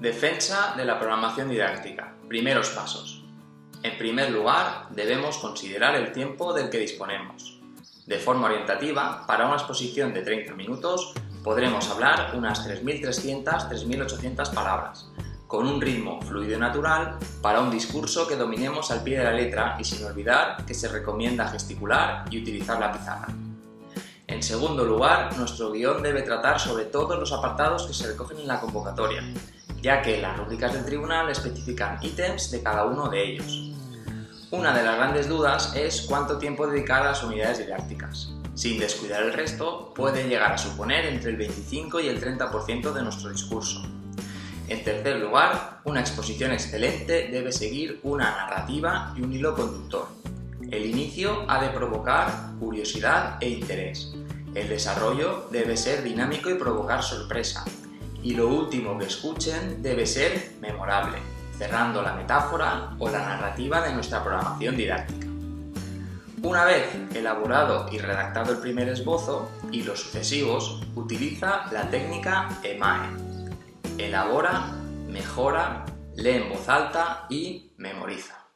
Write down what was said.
Defensa de la programación didáctica. Primeros pasos. En primer lugar, debemos considerar el tiempo del que disponemos. De forma orientativa, para una exposición de 30 minutos, podremos hablar unas 3.300-3.800 palabras, con un ritmo fluido y natural para un discurso que dominemos al pie de la letra y sin olvidar que se recomienda gesticular y utilizar la pizarra. En segundo lugar, nuestro guion debe tratar sobre todos los apartados que se recogen en la convocatoria, ya que las rúbricas del tribunal especifican ítems de cada uno de ellos. Una de las grandes dudas es cuánto tiempo dedicar a las unidades didácticas. Sin descuidar el resto, puede llegar a suponer entre el 25 y el 30% de nuestro discurso. En tercer lugar, una exposición excelente debe seguir una narrativa y un hilo conductor. El inicio ha de provocar curiosidad e interés. El desarrollo debe ser dinámico y provocar sorpresa, y lo último que escuchen debe ser memorable, cerrando la metáfora o la narrativa de nuestra programación didáctica. Una vez elaborado y redactado el primer esbozo y los sucesivos, utiliza la técnica EMAE. Elabora, mejora, lee en voz alta y memoriza.